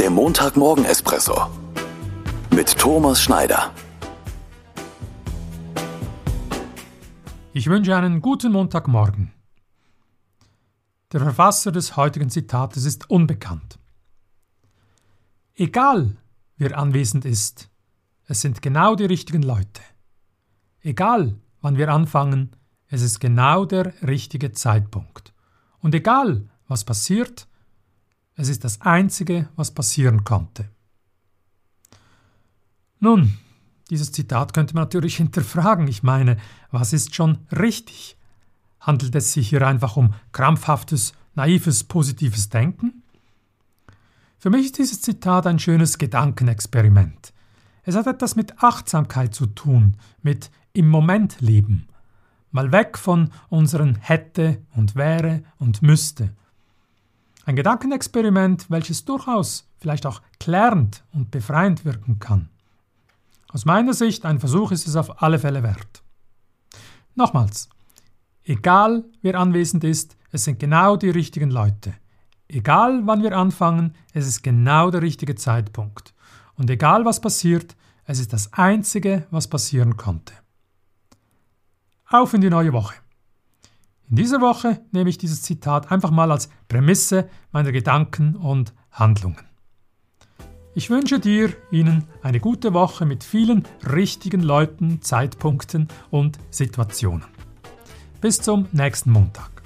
Der Montagmorgen-Espresso mit Thomas Schneider. Ich wünsche einen guten Montagmorgen. Der Verfasser des heutigen Zitates ist unbekannt. Egal, wer anwesend ist, es sind genau die richtigen Leute. Egal, wann wir anfangen, es ist genau der richtige Zeitpunkt. Und egal, was passiert, es ist das Einzige, was passieren konnte. Nun, dieses Zitat könnte man natürlich hinterfragen. Ich meine, was ist schon richtig? Handelt es sich hier einfach um krampfhaftes, naives, positives Denken? Für mich ist dieses Zitat ein schönes Gedankenexperiment. Es hat etwas mit Achtsamkeit zu tun, mit im Moment leben. Mal weg von unseren hätte und wäre und müsste. Ein Gedankenexperiment, welches durchaus vielleicht auch klärend und befreiend wirken kann. Aus meiner Sicht ein Versuch ist es auf alle Fälle wert. Nochmals, egal wer anwesend ist, es sind genau die richtigen Leute. Egal wann wir anfangen, es ist genau der richtige Zeitpunkt. Und egal was passiert, es ist das Einzige, was passieren konnte. Auf in die neue Woche. In dieser Woche nehme ich dieses Zitat einfach mal als Prämisse meiner Gedanken und Handlungen. Ich wünsche dir, Ihnen eine gute Woche mit vielen richtigen Leuten, Zeitpunkten und Situationen. Bis zum nächsten Montag.